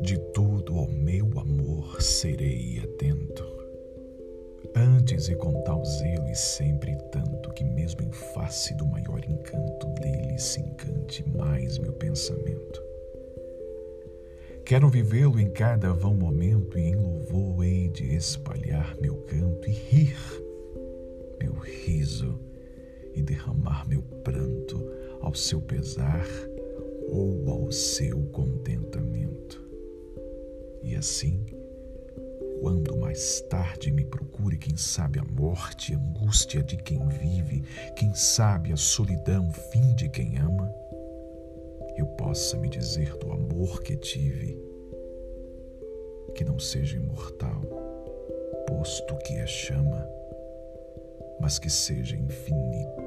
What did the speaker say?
De tudo, ó meu amor, serei atento. Antes e com tal zelo e sempre tanto que mesmo em face do maior encanto dele se encante mais meu pensamento. Quero vivê-lo em cada vão momento e em louvor hei de espalhar meu canto e rir meu riso e derramar meu pranto ao seu pesar ou ao seu contentamento. E assim, quando mais tarde me procure, quem sabe a morte, a angústia de quem vive, quem sabe a solidão, fim de quem ama, eu possa me dizer do amor que tive, que não seja imortal, posto que é chama, mas que seja infinito